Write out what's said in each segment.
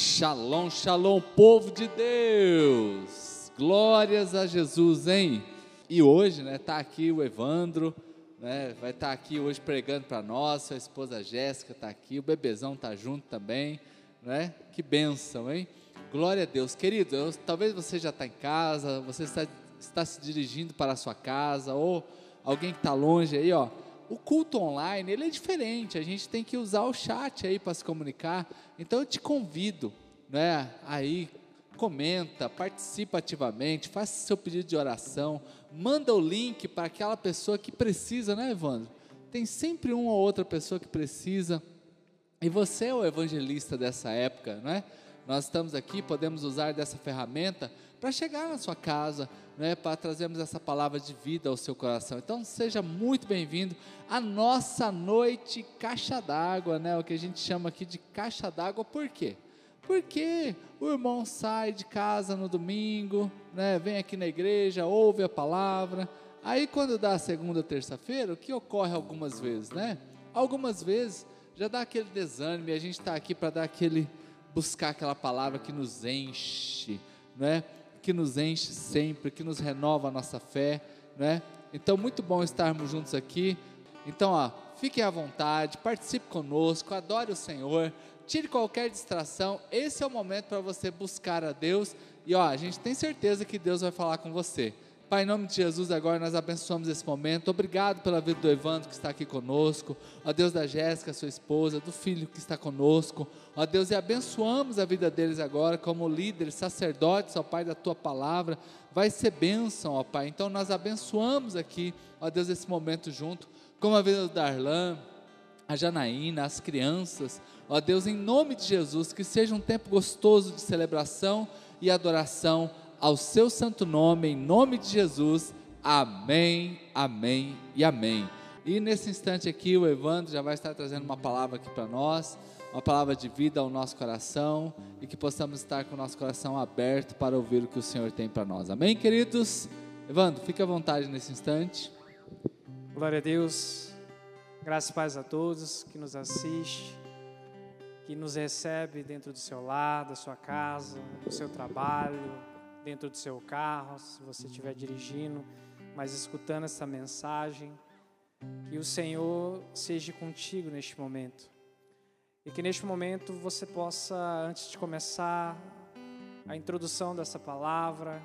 Shalom, shalom, povo de Deus. Glórias a Jesus, hein? E hoje, né, tá aqui o Evandro, né, vai estar tá aqui hoje pregando para nós, a esposa Jéssica tá aqui, o bebezão tá junto também, né? Que bênção, hein? Glória a Deus. Querido, eu, talvez você já está em casa, você está, está se dirigindo para a sua casa, ou alguém que está longe aí, ó. O culto online, ele é diferente, a gente tem que usar o chat aí para se comunicar. Então eu te convido, né, aí comenta, participa ativamente, faça seu pedido de oração, manda o link para aquela pessoa que precisa, né, Evandro? Tem sempre uma ou outra pessoa que precisa. E você é o evangelista dessa época, né? Nós estamos aqui, podemos usar dessa ferramenta para chegar na sua casa, né, para trazermos essa palavra de vida ao seu coração. Então, seja muito bem-vindo à nossa noite caixa d'água, né, o que a gente chama aqui de caixa d'água, por quê? Porque o irmão sai de casa no domingo, né, vem aqui na igreja, ouve a palavra, aí quando dá a segunda, terça-feira, o que ocorre algumas vezes, né? Algumas vezes já dá aquele desânimo e a gente está aqui para dar aquele buscar aquela palavra que nos enche, não é? Que nos enche sempre, que nos renova a nossa fé, não é? Então, muito bom estarmos juntos aqui. Então, ó, fique à vontade, participe conosco, adore o Senhor, tire qualquer distração. Esse é o momento para você buscar a Deus e ó, a gente tem certeza que Deus vai falar com você. Pai, em nome de Jesus, agora nós abençoamos esse momento. Obrigado pela vida do Evandro que está aqui conosco. Ó Deus da Jéssica, sua esposa, do filho que está conosco. Ó Deus, e abençoamos a vida deles agora como líderes, sacerdotes, ó Pai, da tua palavra. Vai ser bênção, ó Pai. Então nós abençoamos aqui, ó Deus, esse momento junto, como a vida do Darlan, a Janaína, as crianças. Ó Deus, em nome de Jesus, que seja um tempo gostoso de celebração e adoração ao seu santo nome, em nome de Jesus. Amém, amém e amém. E nesse instante aqui, o Evandro já vai estar trazendo uma palavra aqui para nós, uma palavra de vida ao nosso coração e que possamos estar com o nosso coração aberto para ouvir o que o Senhor tem para nós. Amém, queridos? Evandro, fique à vontade nesse instante. Glória a Deus. Graças e paz a todos que nos assiste, que nos recebe dentro do seu lar, da sua casa, do seu trabalho, dentro do seu carro, se você estiver dirigindo, mas escutando essa mensagem. Que o Senhor seja contigo neste momento. E que neste momento você possa, antes de começar a introdução dessa palavra,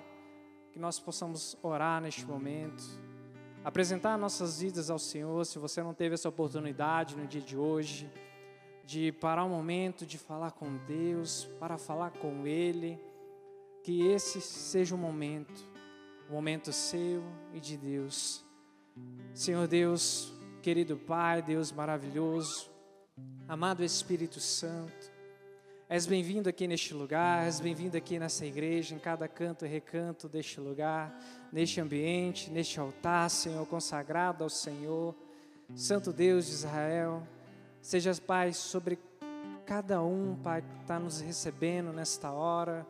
que nós possamos orar neste momento, apresentar nossas vidas ao Senhor. Se você não teve essa oportunidade no dia de hoje, de parar um momento de falar com Deus, para falar com Ele que esse seja o momento, o momento seu e de Deus. Senhor Deus, querido Pai, Deus maravilhoso, amado Espírito Santo, és bem-vindo aqui neste lugar, és bem-vindo aqui nessa igreja, em cada canto e recanto deste lugar, neste ambiente, neste altar, Senhor, consagrado ao Senhor. Santo Deus de Israel, sejas, Pai, sobre cada um, Pai, que está nos recebendo nesta hora,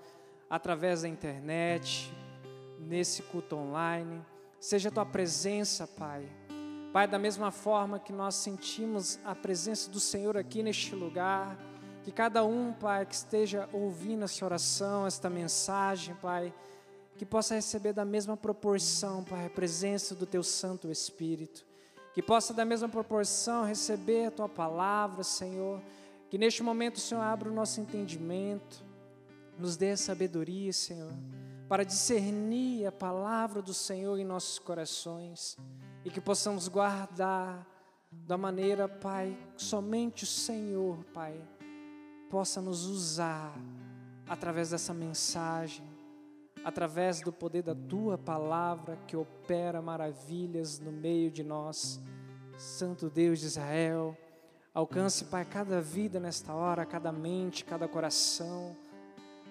através da internet, nesse culto online. Seja a tua presença, Pai. Pai, da mesma forma que nós sentimos a presença do Senhor aqui neste lugar, que cada um, Pai, que esteja ouvindo essa oração, esta mensagem, Pai, que possa receber da mesma proporção, Pai, a presença do Teu Santo Espírito. Que possa, da mesma proporção, receber a Tua palavra, Senhor. Que neste momento Senhor abra o nosso entendimento nos dê sabedoria, Senhor, para discernir a palavra do Senhor em nossos corações e que possamos guardar da maneira, Pai, somente o Senhor, Pai, possa nos usar através dessa mensagem, através do poder da tua palavra que opera maravilhas no meio de nós. Santo Deus de Israel, alcance, Pai, cada vida nesta hora, cada mente, cada coração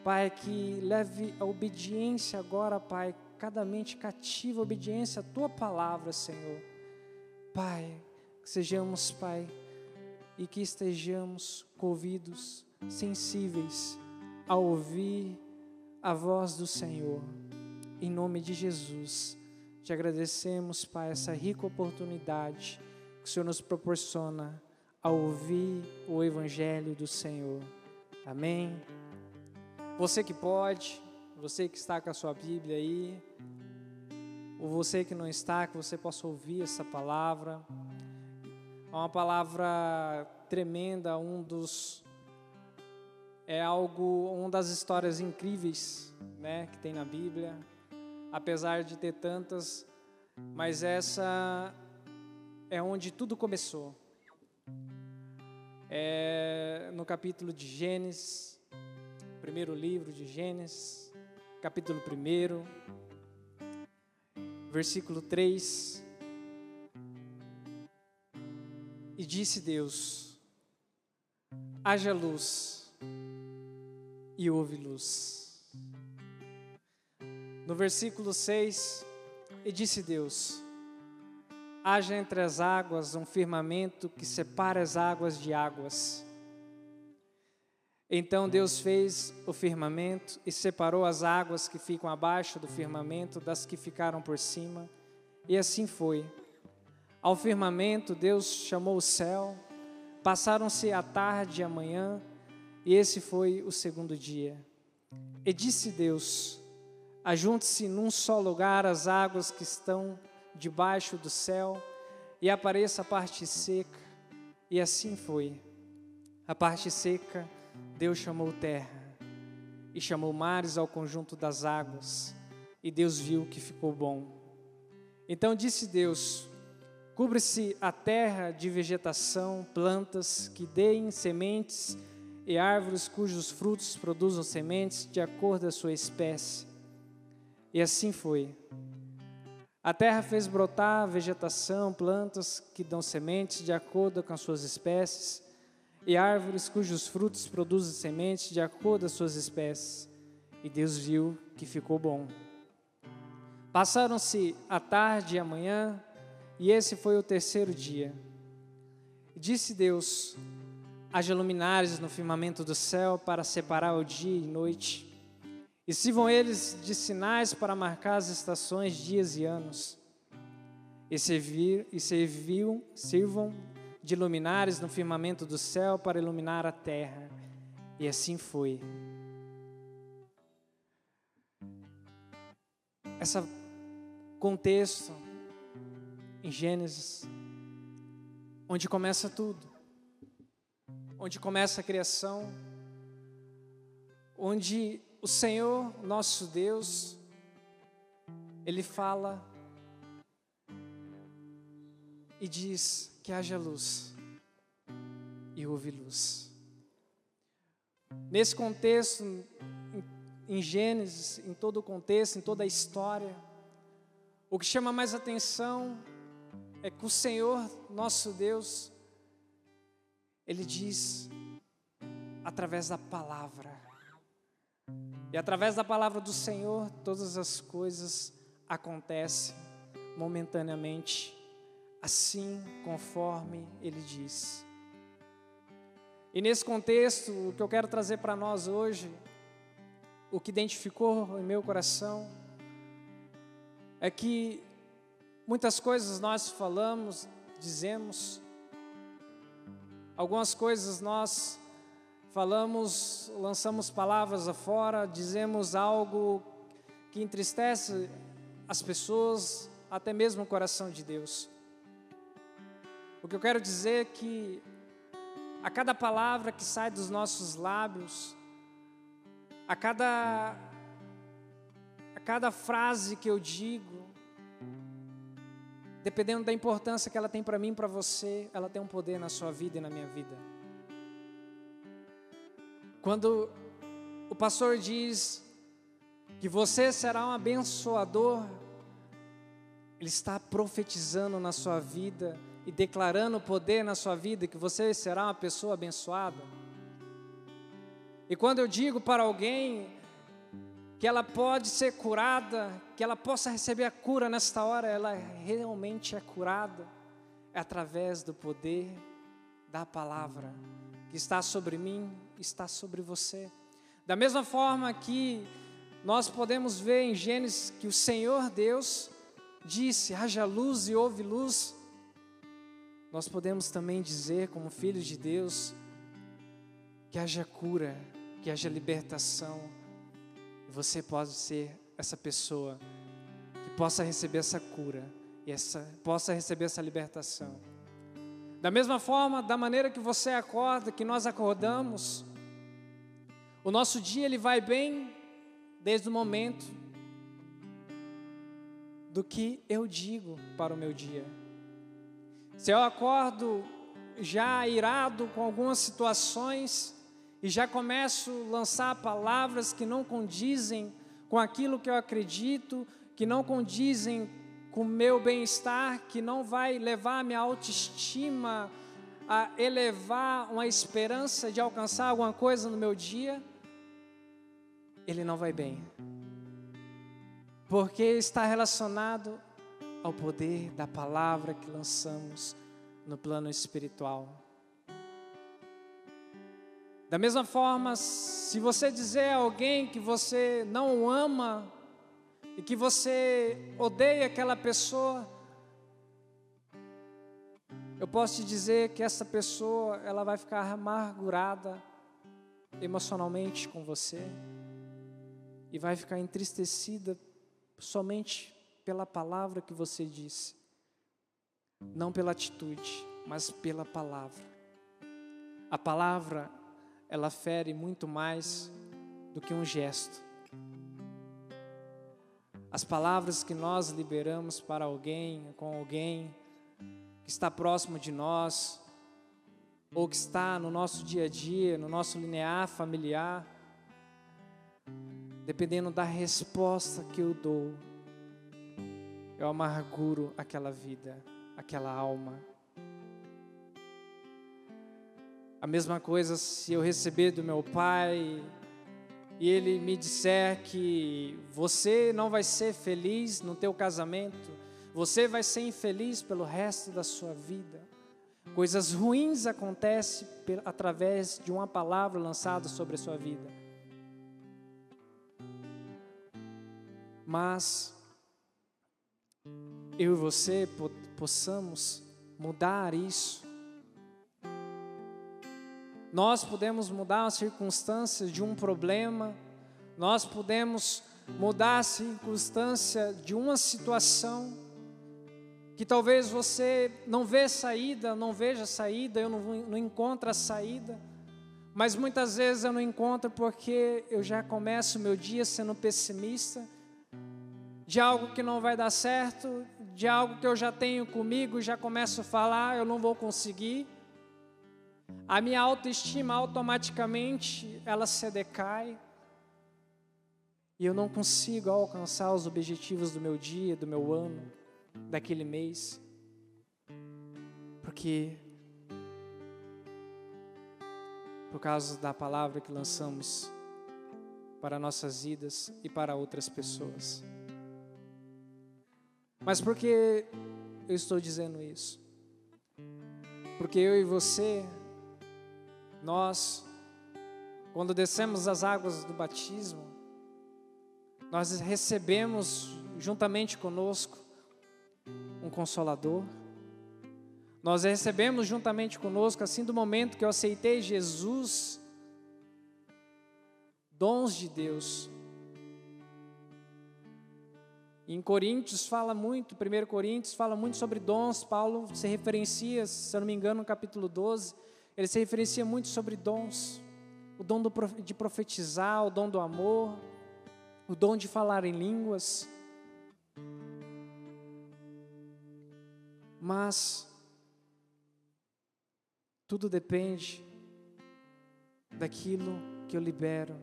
Pai, que leve a obediência agora, Pai, cada mente cativa a obediência à tua palavra, Senhor. Pai, que sejamos, Pai, e que estejamos com ouvidos sensíveis a ouvir a voz do Senhor. Em nome de Jesus, te agradecemos, Pai, essa rica oportunidade que o Senhor nos proporciona a ouvir o Evangelho do Senhor. Amém Você que pode, você que está com a sua Bíblia aí, ou você que não está, que você possa ouvir essa palavra. É uma palavra tremenda, um dos é algo, uma das histórias incríveis, né, que tem na Bíblia. Apesar de ter tantas, mas essa é onde tudo começou. É no capítulo de Gênesis, primeiro livro de Gênesis, capítulo 1, versículo 3. E disse Deus: haja luz, e houve luz. No versículo 6, e disse Deus: haja entre as águas um firmamento que separe as águas de águas então Deus fez o firmamento e separou as águas que ficam abaixo do firmamento das que ficaram por cima, e assim foi. Ao firmamento Deus chamou o céu, passaram-se a tarde e a manhã, e esse foi o segundo dia. E disse Deus: Ajunte-se num só lugar as águas que estão debaixo do céu, e apareça a parte seca. E assim foi. A parte seca Deus chamou terra e chamou mares ao conjunto das águas, e Deus viu que ficou bom. Então disse Deus: Cubre-se a terra de vegetação, plantas que deem sementes e árvores cujos frutos produzam sementes de acordo com a sua espécie. E assim foi. A terra fez brotar vegetação, plantas que dão sementes de acordo com as suas espécies, e árvores cujos frutos produzem sementes de acordo as suas espécies. E Deus viu que ficou bom. Passaram-se a tarde e a manhã, e esse foi o terceiro dia. Disse Deus: haja luminares no firmamento do céu para separar o dia e noite, e sirvam eles de sinais para marcar as estações, dias e anos. E, servir, e serviam, sirvam de luminares no firmamento do céu para iluminar a terra. E assim foi. Esse contexto em Gênesis, onde começa tudo, onde começa a criação, onde o Senhor, nosso Deus, Ele fala e diz: que haja luz. E houve luz. Nesse contexto, em Gênesis, em todo o contexto, em toda a história, o que chama mais atenção é que o Senhor, nosso Deus, Ele diz através da palavra. E através da palavra do Senhor, todas as coisas acontecem momentaneamente assim conforme ele diz. E nesse contexto, o que eu quero trazer para nós hoje, o que identificou em meu coração, é que muitas coisas nós falamos, dizemos, algumas coisas nós falamos, lançamos palavras afora, dizemos algo que entristece as pessoas, até mesmo o coração de Deus. O que eu quero dizer é que a cada palavra que sai dos nossos lábios, a cada a cada frase que eu digo, dependendo da importância que ela tem para mim para você, ela tem um poder na sua vida e na minha vida. Quando o pastor diz que você será um abençoador, ele está profetizando na sua vida e declarando o poder na sua vida que você será uma pessoa abençoada. E quando eu digo para alguém que ela pode ser curada, que ela possa receber a cura nesta hora, ela realmente é curada, é através do poder da palavra que está sobre mim, está sobre você. Da mesma forma que nós podemos ver em Gênesis que o Senhor Deus disse: haja luz e houve luz nós podemos também dizer, como filhos de Deus, que haja cura, que haja libertação você pode ser essa pessoa que possa receber essa cura e essa, possa receber essa libertação. Da mesma forma, da maneira que você acorda, que nós acordamos, o nosso dia ele vai bem desde o momento do que eu digo para o meu dia. Se eu acordo já irado com algumas situações e já começo a lançar palavras que não condizem com aquilo que eu acredito, que não condizem com o meu bem-estar, que não vai levar minha autoestima a elevar uma esperança de alcançar alguma coisa no meu dia, ele não vai bem. Porque está relacionado ao poder da palavra que lançamos no plano espiritual. Da mesma forma, se você dizer a alguém que você não ama, e que você odeia aquela pessoa, eu posso te dizer que essa pessoa ela vai ficar amargurada emocionalmente com você e vai ficar entristecida somente pela palavra que você disse, não pela atitude, mas pela palavra. A palavra ela fere muito mais do que um gesto. As palavras que nós liberamos para alguém, com alguém que está próximo de nós, ou que está no nosso dia a dia, no nosso linear familiar, dependendo da resposta que eu dou, eu amarguro aquela vida, aquela alma. A mesma coisa se eu receber do meu pai e ele me disser que você não vai ser feliz no teu casamento, você vai ser infeliz pelo resto da sua vida. Coisas ruins acontecem através de uma palavra lançada sobre a sua vida. Mas eu e você possamos mudar isso. Nós podemos mudar as circunstâncias de um problema, nós podemos mudar a circunstância de uma situação que talvez você não vê saída, não veja saída, eu não, não encontro a saída, mas muitas vezes eu não encontro porque eu já começo o meu dia sendo pessimista, de algo que não vai dar certo, de algo que eu já tenho comigo, já começo a falar, eu não vou conseguir. A minha autoestima automaticamente ela se decai. E eu não consigo alcançar os objetivos do meu dia, do meu ano, daquele mês, porque por causa da palavra que lançamos para nossas vidas e para outras pessoas. Mas por que eu estou dizendo isso? Porque eu e você nós, quando descemos as águas do batismo, nós recebemos juntamente conosco um consolador. Nós recebemos juntamente conosco, assim do momento que eu aceitei Jesus, dons de Deus. Em Coríntios fala muito, 1 Coríntios fala muito sobre dons, Paulo se referencia, se eu não me engano, no capítulo 12, ele se referencia muito sobre dons, o dom do, de profetizar, o dom do amor, o dom de falar em línguas. Mas tudo depende daquilo que eu libero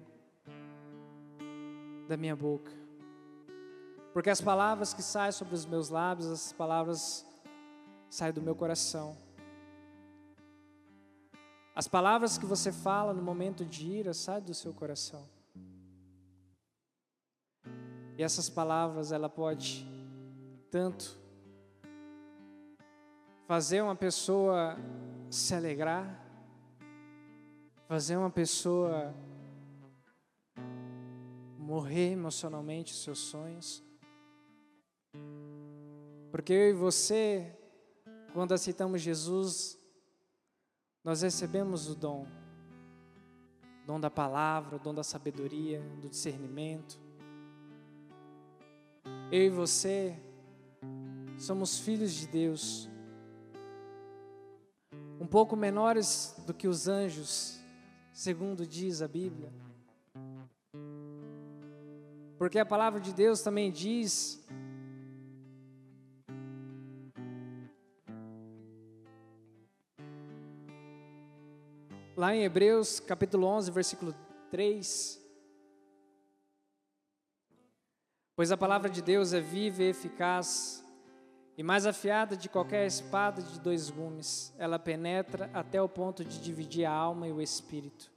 da minha boca. Porque as palavras que saem sobre os meus lábios, as palavras saem do meu coração. As palavras que você fala no momento de ira saem do seu coração. E essas palavras ela pode tanto fazer uma pessoa se alegrar, fazer uma pessoa morrer emocionalmente os seus sonhos. Porque eu e você, quando aceitamos Jesus, nós recebemos o dom dom da palavra, o dom da sabedoria, do discernimento. Eu e você somos filhos de Deus, um pouco menores do que os anjos, segundo diz a Bíblia. Porque a palavra de Deus também diz lá em Hebreus capítulo 11, versículo 3. Pois a palavra de Deus é viva e eficaz, e mais afiada de qualquer espada de dois gumes. Ela penetra até o ponto de dividir a alma e o espírito,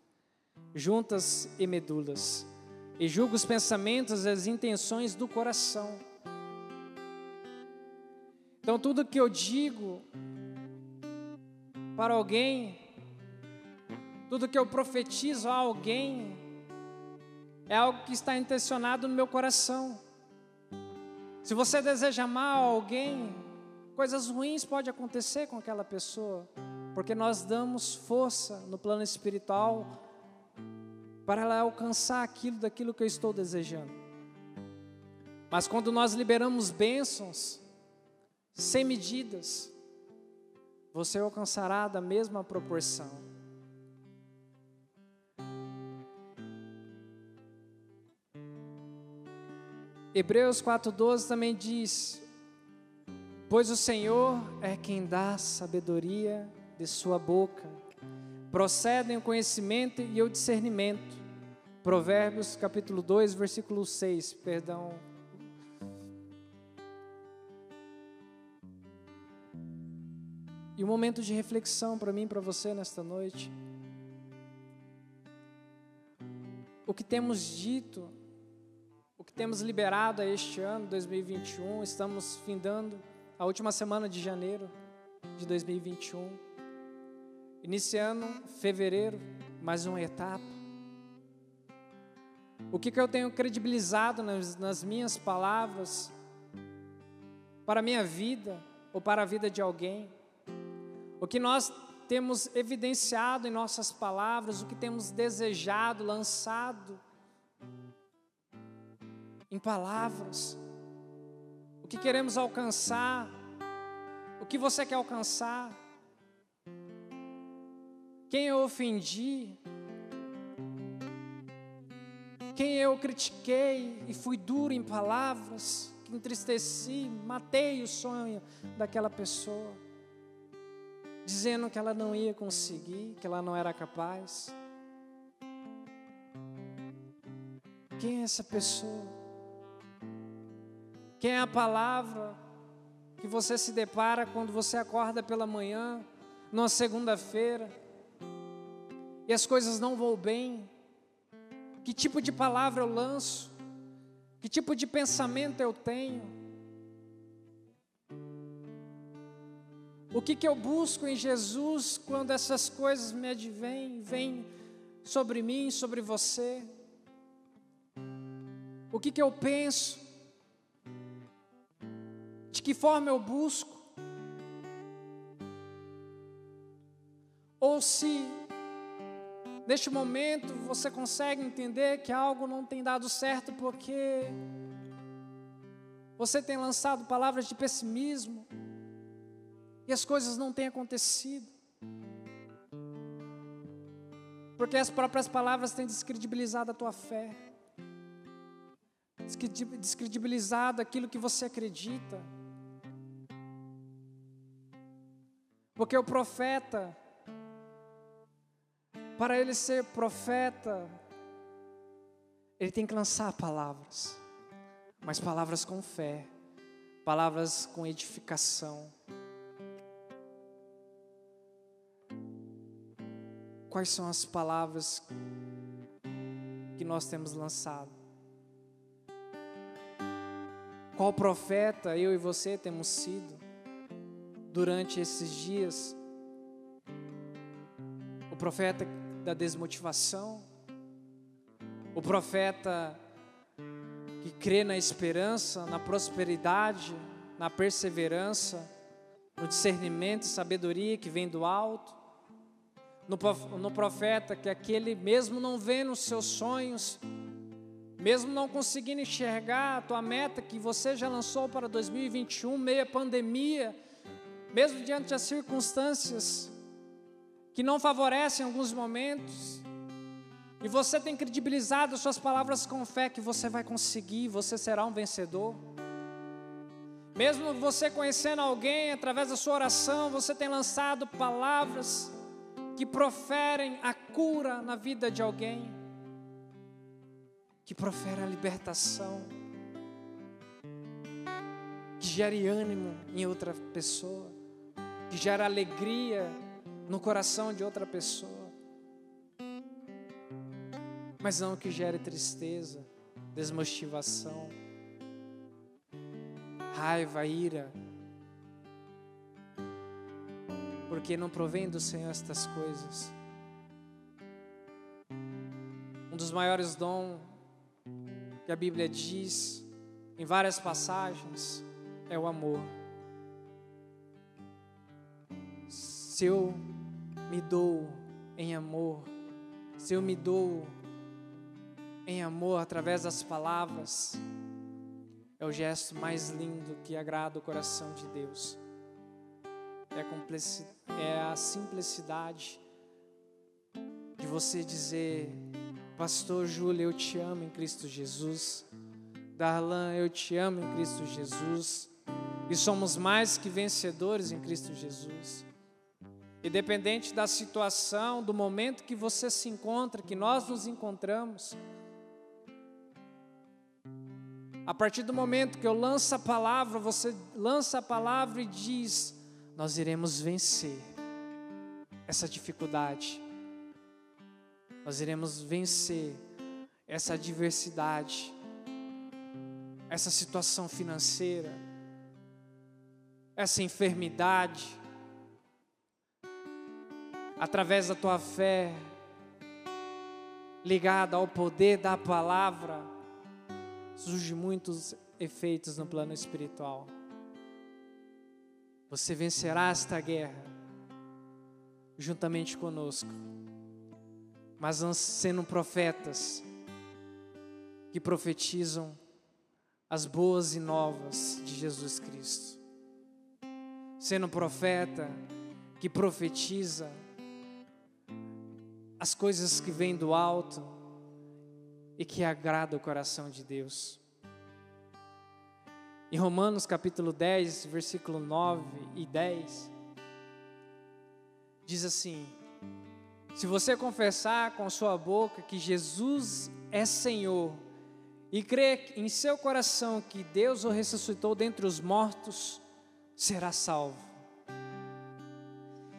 juntas e medulas, e julga os pensamentos e as intenções do coração. Então, tudo que eu digo para alguém tudo que eu profetizo a alguém é algo que está intencionado no meu coração. Se você deseja mal a alguém, coisas ruins podem acontecer com aquela pessoa, porque nós damos força no plano espiritual para ela alcançar aquilo daquilo que eu estou desejando. Mas quando nós liberamos bênçãos sem medidas, você alcançará da mesma proporção. Hebreus 4,12 também diz: Pois o Senhor é quem dá sabedoria de sua boca, procedem o conhecimento e o discernimento. Provérbios capítulo 2, versículo 6, perdão. E um momento de reflexão para mim para você nesta noite. O que temos dito temos liberado a este ano, 2021, estamos findando a última semana de janeiro de 2021, iniciando fevereiro, mais uma etapa. O que, que eu tenho credibilizado nas, nas minhas palavras para a minha vida ou para a vida de alguém? O que nós temos evidenciado em nossas palavras, o que temos desejado, lançado em palavras, o que queremos alcançar, o que você quer alcançar, quem eu ofendi, quem eu critiquei e fui duro em palavras, que entristeci, matei o sonho daquela pessoa, dizendo que ela não ia conseguir, que ela não era capaz. Quem é essa pessoa? Quem é a palavra que você se depara quando você acorda pela manhã, numa segunda-feira, e as coisas não vão bem? Que tipo de palavra eu lanço? Que tipo de pensamento eu tenho? O que, que eu busco em Jesus quando essas coisas me advêm, vêm sobre mim, sobre você? O que, que eu penso? Que forma eu busco? Ou se neste momento você consegue entender que algo não tem dado certo porque você tem lançado palavras de pessimismo e as coisas não têm acontecido. Porque as próprias palavras têm descredibilizado a tua fé, descredibilizado aquilo que você acredita. Porque o profeta, para ele ser profeta, ele tem que lançar palavras, mas palavras com fé, palavras com edificação. Quais são as palavras que nós temos lançado? Qual profeta eu e você temos sido? Durante esses dias. O profeta da desmotivação, o profeta que crê na esperança, na prosperidade, na perseverança, no discernimento e sabedoria que vem do alto, no profeta que aquele, mesmo não vendo os seus sonhos, mesmo não conseguindo enxergar a tua meta que você já lançou para 2021, meia pandemia, mesmo diante das circunstâncias que não favorecem em alguns momentos, e você tem credibilizado suas palavras com fé que você vai conseguir, você será um vencedor. Mesmo você conhecendo alguém através da sua oração, você tem lançado palavras que proferem a cura na vida de alguém, que proferem a libertação, que gere ânimo em outra pessoa, que gera alegria no coração de outra pessoa, mas não que gere tristeza, desmotivação, raiva, ira, porque não provém do Senhor estas coisas. Um dos maiores dons que a Bíblia diz em várias passagens é o amor. Se eu me dou em amor, se eu me dou em amor através das palavras, é o gesto mais lindo que agrada o coração de Deus é, é a simplicidade de você dizer, Pastor Júlio, eu te amo em Cristo Jesus. Darlan, eu te amo em Cristo Jesus. E somos mais que vencedores em Cristo Jesus. Independente da situação, do momento que você se encontra, que nós nos encontramos, a partir do momento que eu lanço a palavra, você lança a palavra e diz: nós iremos vencer essa dificuldade, nós iremos vencer essa adversidade, essa situação financeira, essa enfermidade, através da tua fé, ligada ao poder da palavra, surgem muitos efeitos no plano espiritual. Você vencerá esta guerra juntamente conosco. Mas sendo profetas que profetizam as boas e novas de Jesus Cristo. Sendo profeta que profetiza as coisas que vêm do alto e que agrada o coração de Deus. Em Romanos capítulo 10, versículo 9 e 10, diz assim: Se você confessar com sua boca que Jesus é Senhor e crer em seu coração que Deus o ressuscitou dentre os mortos, será salvo.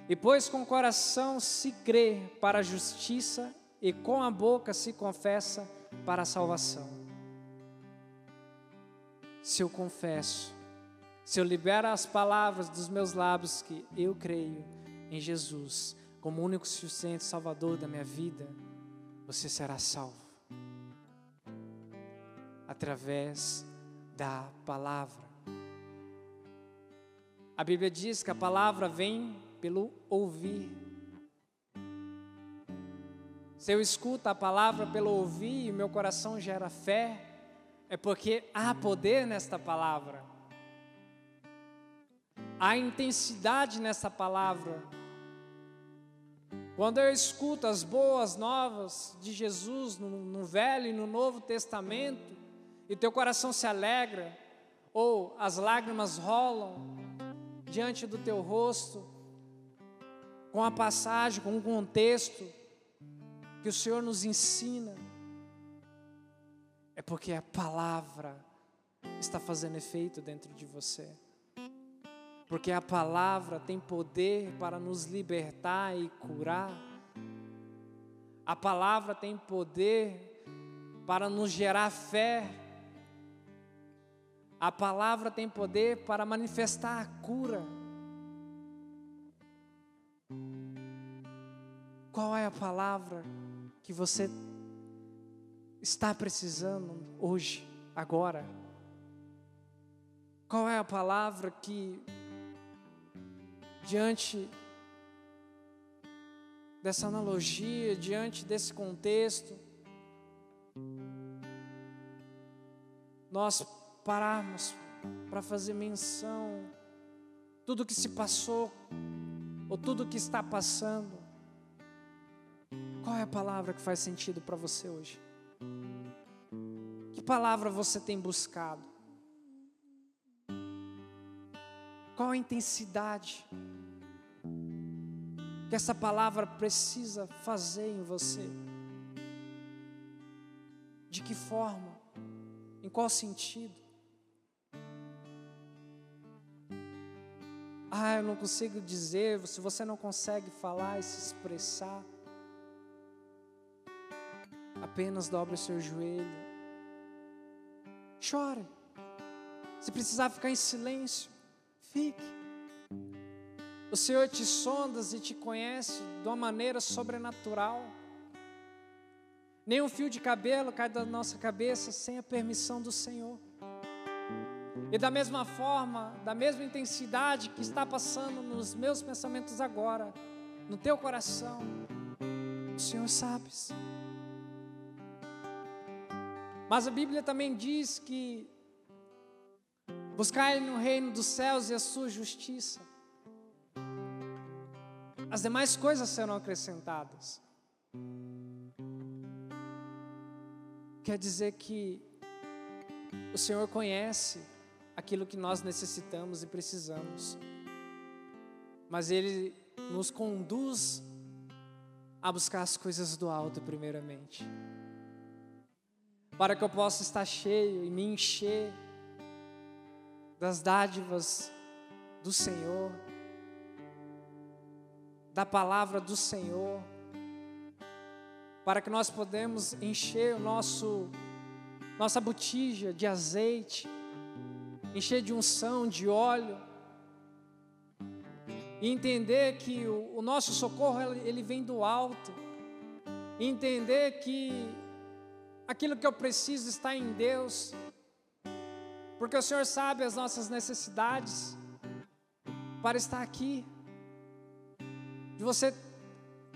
E pois com o coração se crê para a justiça e com a boca se confessa para a salvação se eu confesso, se eu libero as palavras dos meus lábios que eu creio em Jesus como único suficiente Salvador da minha vida, você será salvo através da palavra. A Bíblia diz que a palavra vem pelo ouvir. Se eu escuto a palavra pelo ouvir e meu coração gera fé, é porque há poder nesta palavra, há intensidade nessa palavra. Quando eu escuto as boas novas de Jesus no, no Velho e no Novo Testamento, e teu coração se alegra, ou as lágrimas rolam diante do teu rosto, com a passagem, com o contexto que o Senhor nos ensina, é porque a palavra está fazendo efeito dentro de você. Porque a palavra tem poder para nos libertar e curar. A palavra tem poder para nos gerar fé. A palavra tem poder para manifestar a cura. Qual é a palavra que você está precisando hoje, agora? Qual é a palavra que, diante dessa analogia, diante desse contexto, nós pararmos para fazer menção tudo que se passou ou tudo que está passando. Qual é a palavra que faz sentido para você hoje? Que palavra você tem buscado? Qual a intensidade que essa palavra precisa fazer em você? De que forma? Em qual sentido? Ah, eu não consigo dizer. Se você não consegue falar e se expressar, apenas dobre o seu joelho. Chore. Se precisar ficar em silêncio, fique. O Senhor te sondas e te conhece de uma maneira sobrenatural. Nenhum fio de cabelo cai da nossa cabeça sem a permissão do Senhor. E da mesma forma, da mesma intensidade que está passando nos meus pensamentos agora, no teu coração, o Senhor sabe. Mas a Bíblia também diz que buscai no reino dos céus e a sua justiça. As demais coisas serão acrescentadas. Quer dizer que o Senhor conhece aquilo que nós necessitamos e precisamos, mas Ele nos conduz a buscar as coisas do alto, primeiramente, para que eu possa estar cheio e me encher das dádivas do Senhor, da palavra do Senhor para que nós podemos encher o nosso nossa botija de azeite, encher de unção, de óleo, e entender que o, o nosso socorro ele vem do alto, entender que aquilo que eu preciso está em Deus, porque o Senhor sabe as nossas necessidades para estar aqui, de você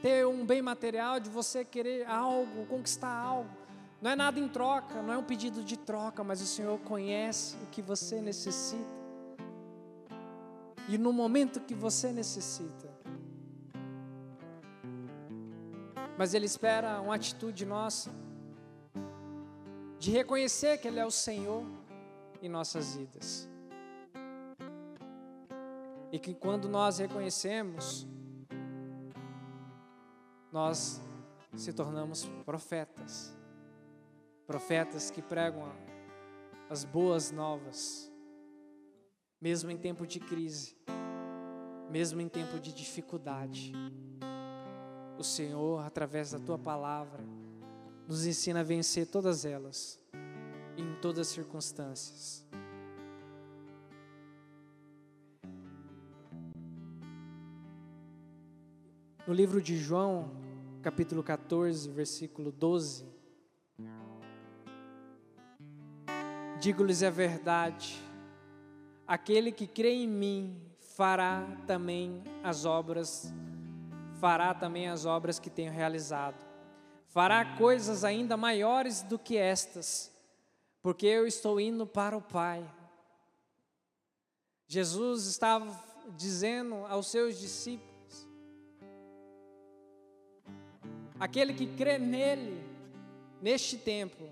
ter um bem material, de você querer algo, conquistar algo. Não é nada em troca, não é um pedido de troca, mas o Senhor conhece o que você necessita. E no momento que você necessita. Mas Ele espera uma atitude nossa de reconhecer que Ele é o Senhor em nossas vidas. E que quando nós reconhecemos, nós se tornamos profetas. Profetas que pregam as boas novas, mesmo em tempo de crise, mesmo em tempo de dificuldade. O Senhor, através da tua palavra, nos ensina a vencer todas elas, em todas as circunstâncias. No livro de João, capítulo 14, versículo 12. Digo-lhes a verdade: aquele que crê em mim fará também as obras, fará também as obras que tenho realizado. Fará coisas ainda maiores do que estas, porque eu estou indo para o Pai. Jesus estava dizendo aos seus discípulos: Aquele que crê nele, neste tempo,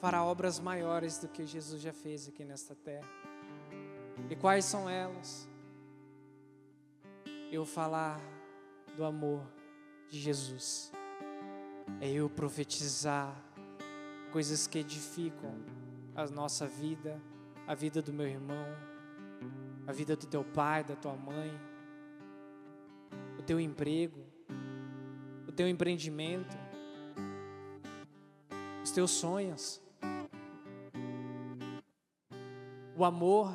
fará obras maiores do que Jesus já fez aqui nesta terra. E quais são elas? Eu falar do amor de Jesus. É eu profetizar coisas que edificam a nossa vida, a vida do meu irmão, a vida do teu pai, da tua mãe, o teu emprego, teu empreendimento, os teus sonhos, o amor,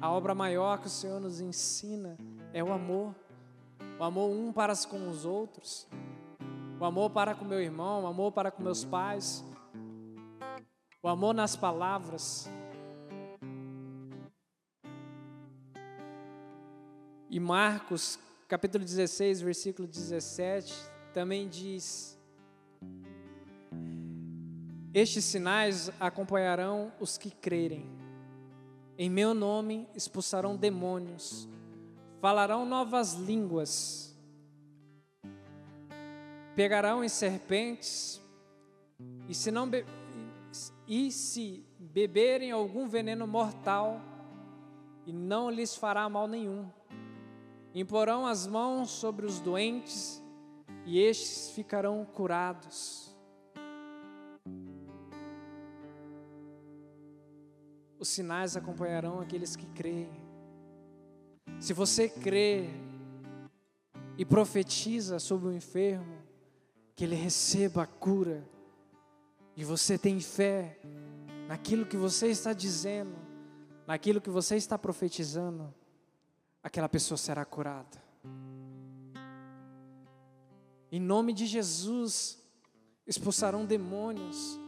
a obra maior que o Senhor nos ensina é o amor, o amor um para com os outros, o amor para com meu irmão, o amor para com meus pais, o amor nas palavras. E Marcos, capítulo 16, versículo 17, também diz: Estes sinais acompanharão os que crerem. Em meu nome expulsarão demônios, falarão novas línguas, pegarão em serpentes, e se não e se beberem algum veneno mortal, e não lhes fará mal nenhum. Imporão as mãos sobre os doentes, e estes ficarão curados. Os sinais acompanharão aqueles que creem. Se você crê e profetiza sobre o enfermo, que ele receba a cura, e você tem fé naquilo que você está dizendo, naquilo que você está profetizando, aquela pessoa será curada. Em nome de Jesus, expulsarão demônios,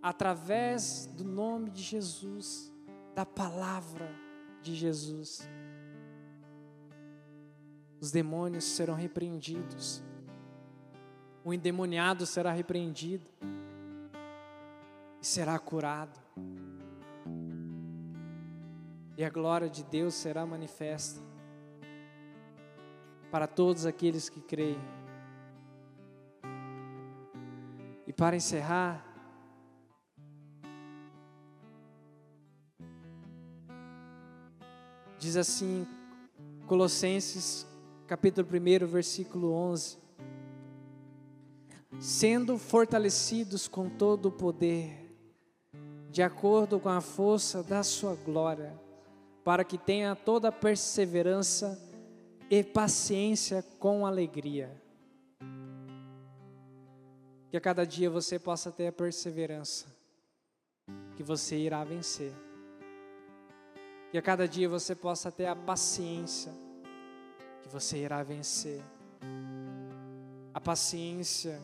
através do nome de Jesus, da palavra de Jesus. Os demônios serão repreendidos, o endemoniado será repreendido e será curado e a glória de Deus será manifesta para todos aqueles que creem. E para encerrar, diz assim, Colossenses capítulo 1, versículo 11: Sendo fortalecidos com todo o poder, de acordo com a força da sua glória, para que tenha toda perseverança e paciência com alegria. Que a cada dia você possa ter a perseverança, que você irá vencer. Que a cada dia você possa ter a paciência, que você irá vencer. A paciência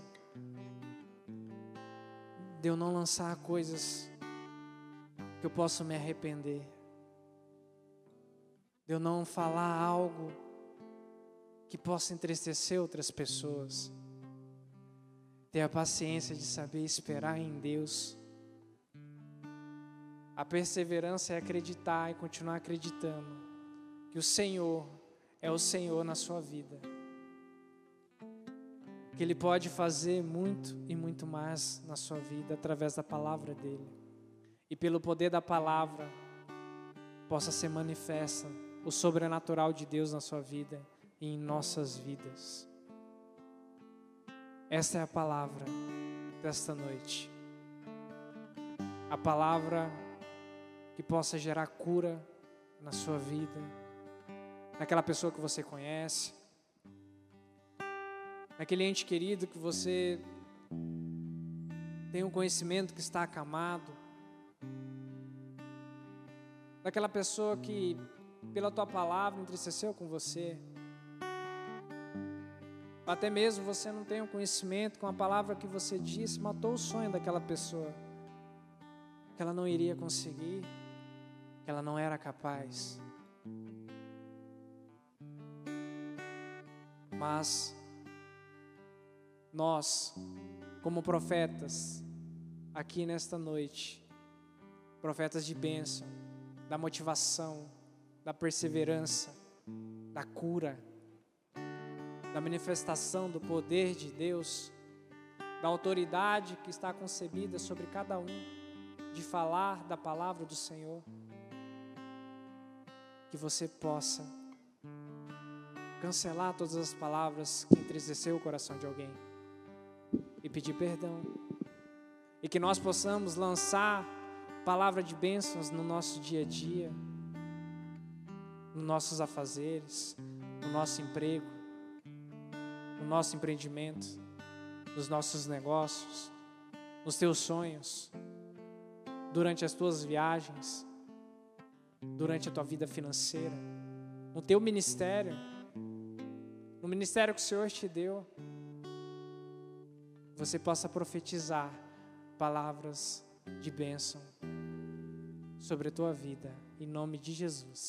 de eu não lançar coisas que eu posso me arrepender de eu não falar algo que possa entristecer outras pessoas. Ter a paciência de saber esperar em Deus. A perseverança é acreditar e continuar acreditando que o Senhor é o Senhor na sua vida. Que Ele pode fazer muito e muito mais na sua vida através da palavra dEle. E pelo poder da palavra, possa ser manifesta o sobrenatural de Deus na sua vida e em nossas vidas. Esta é a palavra desta noite. A palavra que possa gerar cura na sua vida, naquela pessoa que você conhece, naquele ente querido que você tem um conhecimento que está acamado, daquela pessoa que pela tua palavra entristeceu com você. Até mesmo você não tem um conhecimento com a palavra que você disse, matou o sonho daquela pessoa. Que ela não iria conseguir, ela não era capaz. Mas nós, como profetas, aqui nesta noite, profetas de bênção, da motivação, da perseverança, da cura, da manifestação do poder de Deus, da autoridade que está concebida sobre cada um, de falar da palavra do Senhor. Que você possa cancelar todas as palavras que entristeceu o coração de alguém e pedir perdão. E que nós possamos lançar palavra de bênçãos no nosso dia a dia nos nossos afazeres, no nosso emprego, no nosso empreendimento, nos nossos negócios, nos teus sonhos, durante as tuas viagens, durante a tua vida financeira, no teu ministério, no ministério que o Senhor te deu, você possa profetizar palavras de bênção sobre a tua vida, em nome de Jesus.